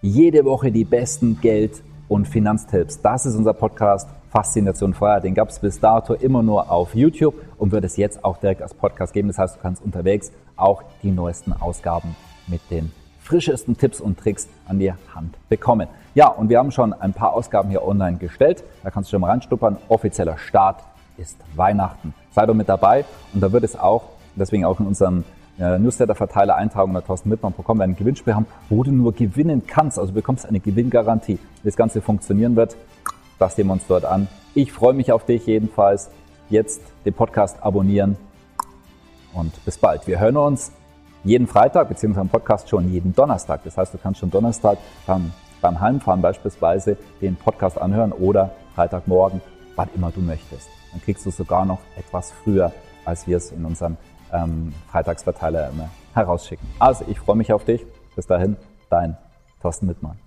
Jede Woche die besten Geld- und Finanztipps. Das ist unser Podcast Faszination Feuer. Den gab es bis dato immer nur auf YouTube und wird es jetzt auch direkt als Podcast geben. Das heißt, du kannst unterwegs auch die neuesten Ausgaben mit den frischesten Tipps und Tricks an die Hand bekommen. Ja, und wir haben schon ein paar Ausgaben hier online gestellt. Da kannst du schon mal reinstuppern. Offizieller Start ist Weihnachten. Sei doch mit dabei und da wird es auch, deswegen auch in unserem äh, Newsletter-Verteiler eintragen unter torstenmittmann.com, wir ein Gewinnspiel haben, wo du nur gewinnen kannst. Also du bekommst eine Gewinngarantie. Wie das Ganze funktionieren wird, das nehmen wir uns dort an. Ich freue mich auf dich jedenfalls. Jetzt den Podcast abonnieren und bis bald. Wir hören uns jeden Freitag, beziehungsweise im Podcast schon jeden Donnerstag. Das heißt, du kannst schon Donnerstag beim, beim Heimfahren beispielsweise den Podcast anhören oder Freitagmorgen, wann immer du möchtest. Dann kriegst du sogar noch etwas früher, als wir es in unserem ähm, Freitagsverteiler immer herausschicken. Also, ich freue mich auf dich. Bis dahin, dein Thorsten Wittmann.